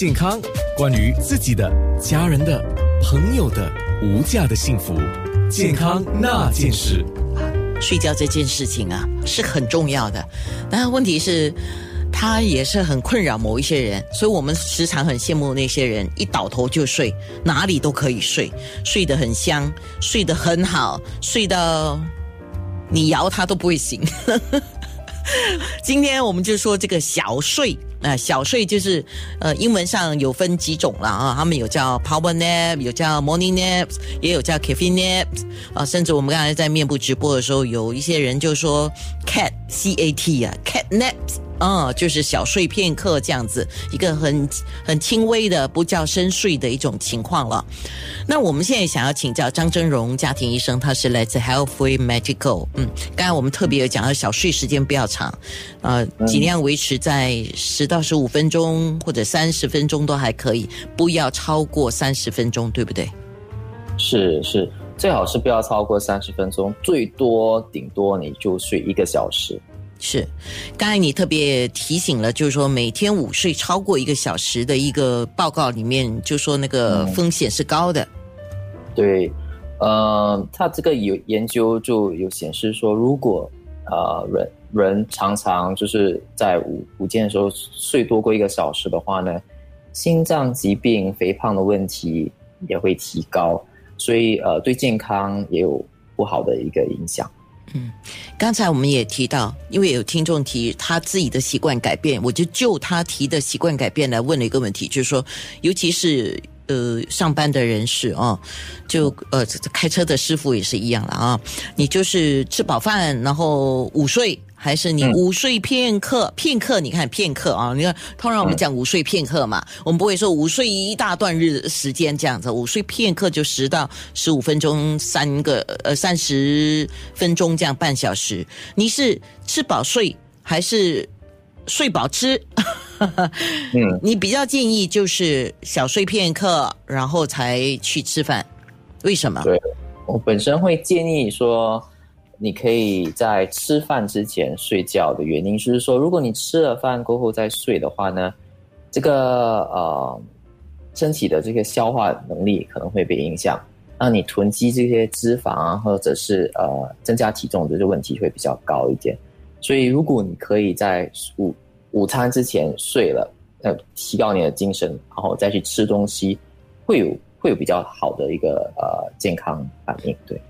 健康，关于自己的、家人的、朋友的无价的幸福，健康那件事。睡觉这件事情啊是很重要的，但问题是，它也是很困扰某一些人，所以我们时常很羡慕那些人一倒头就睡，哪里都可以睡，睡得很香，睡得很好，睡到你摇他都不会醒。今天我们就说这个小睡。啊小睡就是，呃，英文上有分几种了啊，他们有叫 power nap，有叫 morning naps，也有叫 caffeine nap，啊，甚至我们刚才在面部直播的时候，有一些人就说 cat c a t 啊，cat naps。嗯，就是小睡片刻这样子，一个很很轻微的不叫深睡的一种情况了。那我们现在想要请教张真荣家庭医生，他是来自 Healthway Medical。嗯，刚才我们特别有讲到小睡时间不要长，呃，尽量维持在十到十五分钟或者三十分钟都还可以，不要超过三十分钟，对不对？是是，最好是不要超过三十分钟，最多顶多你就睡一个小时。是，刚才你特别提醒了，就是说每天午睡超过一个小时的一个报告里面，就说那个风险是高的。对，呃，他这个有研究就有显示说，如果呃人人常常就是在午午间的时候睡多过一个小时的话呢，心脏疾病、肥胖的问题也会提高，所以呃对健康也有不好的一个影响。嗯，刚才我们也提到，因为有听众提他自己的习惯改变，我就就他提的习惯改变来问了一个问题，就是说，尤其是呃上班的人士啊，就呃开车的师傅也是一样了啊，你就是吃饱饭然后午睡。还是你午睡片刻，片刻，你看片刻啊，你看，通常我们讲午睡片刻嘛，我们不会说午睡一大段日时间这样子，午睡片刻就十到十五分钟，三个呃三十分钟这样半小时。你是吃饱睡还是睡饱吃？嗯，你比较建议就是小睡片刻，然后才去吃饭，为什么？对我本身会建议说。你可以在吃饭之前睡觉的原因，就是说，如果你吃了饭过后再睡的话呢，这个呃身体的这个消化能力可能会被影响，让你囤积这些脂肪啊，或者是呃增加体重的这个问题会比较高一点。所以，如果你可以在午午餐之前睡了，呃，提高你的精神，然后再去吃东西，会有会有比较好的一个呃健康反应，对。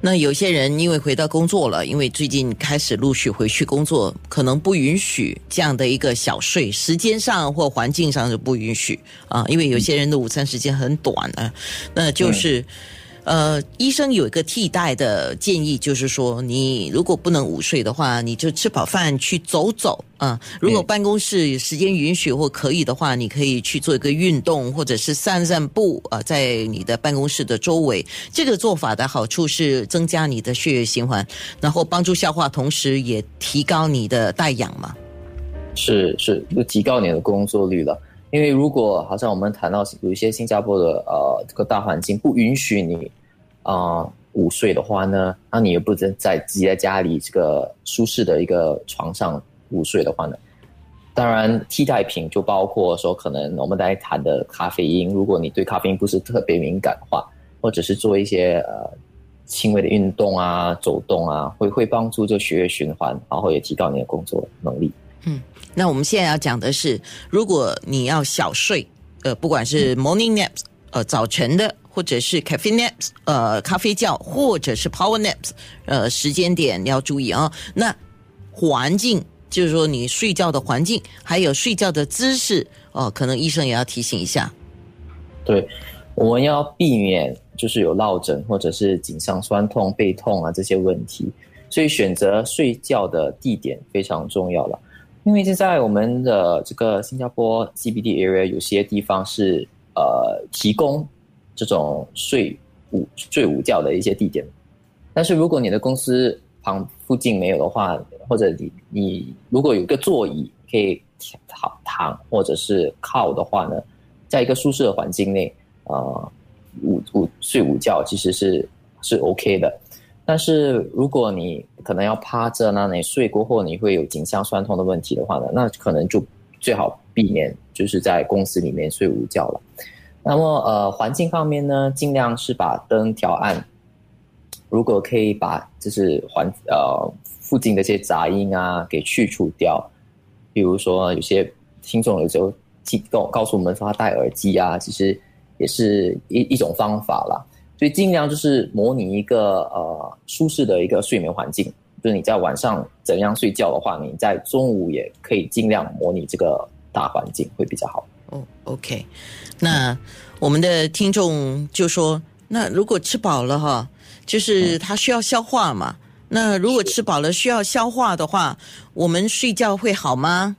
那有些人因为回到工作了，因为最近开始陆续回去工作，可能不允许这样的一个小睡，时间上或环境上是不允许啊，因为有些人的午餐时间很短啊，那就是。呃，医生有一个替代的建议，就是说，你如果不能午睡的话，你就吃饱饭去走走啊。如果办公室时间允许或可以的话，你可以去做一个运动，或者是散散步啊，在你的办公室的周围。这个做法的好处是增加你的血液循环，然后帮助消化，同时也提高你的带氧嘛。是是，就提高你的工作率了。因为如果好像我们谈到有一些新加坡的呃这个大环境不允许你啊午睡的话呢，那你又不能在自己在家里这个舒适的一个床上午睡的话呢，当然替代品就包括说可能我们在谈的咖啡因，如果你对咖啡因不是特别敏感的话，或者是做一些呃轻微的运动啊走动啊，会会帮助这血液循环，然后也提高你的工作能力。嗯，那我们现在要讲的是，如果你要小睡，呃，不管是 morning naps，呃，早晨的，或者是 caffeine naps，呃，咖啡觉，或者是 power naps，呃，时间点你要注意啊。那环境，就是说你睡觉的环境，还有睡觉的姿势，哦，可能医生也要提醒一下。对，我们要避免就是有落枕或者是颈上酸痛、背痛啊这些问题，所以选择睡觉的地点非常重要了。因为现在我们的这个新加坡 CBD area 有些地方是呃提供这种睡午睡午觉的一些地点，但是如果你的公司旁附近没有的话，或者你你如果有一个座椅可以躺躺或者是靠的话呢，在一个舒适的环境内，呃午午睡午觉其实是是 OK 的。但是如果你可能要趴着，那你睡过后你会有颈项酸痛的问题的话呢，那可能就最好避免就是在公司里面睡午觉了。那么呃，环境方面呢，尽量是把灯调暗。如果可以把就是环呃附近的一些杂音啊给去除掉，比如说有些听众有时候告告诉我们说他戴耳机啊，其实也是一一种方法啦。所以尽量就是模拟一个呃舒适的一个睡眠环境，就是你在晚上怎样睡觉的话，你在中午也可以尽量模拟这个大环境会比较好。哦，OK，那我们的听众就说，那如果吃饱了哈，就是他需要消化嘛。那如果吃饱了需要消化的话，我们睡觉会好吗？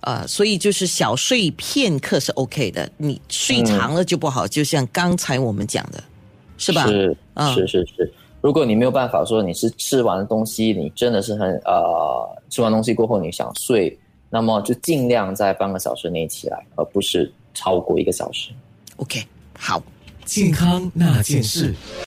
呃，所以就是小睡片刻是 OK 的，你睡长了就不好。就像刚才我们讲的，是吧？是，是是是。如果你没有办法说你是吃完东西，你真的是很呃，吃完东西过后你想睡。那么就尽量在半个小时内起来，而不是超过一个小时。OK，好，健康那件事。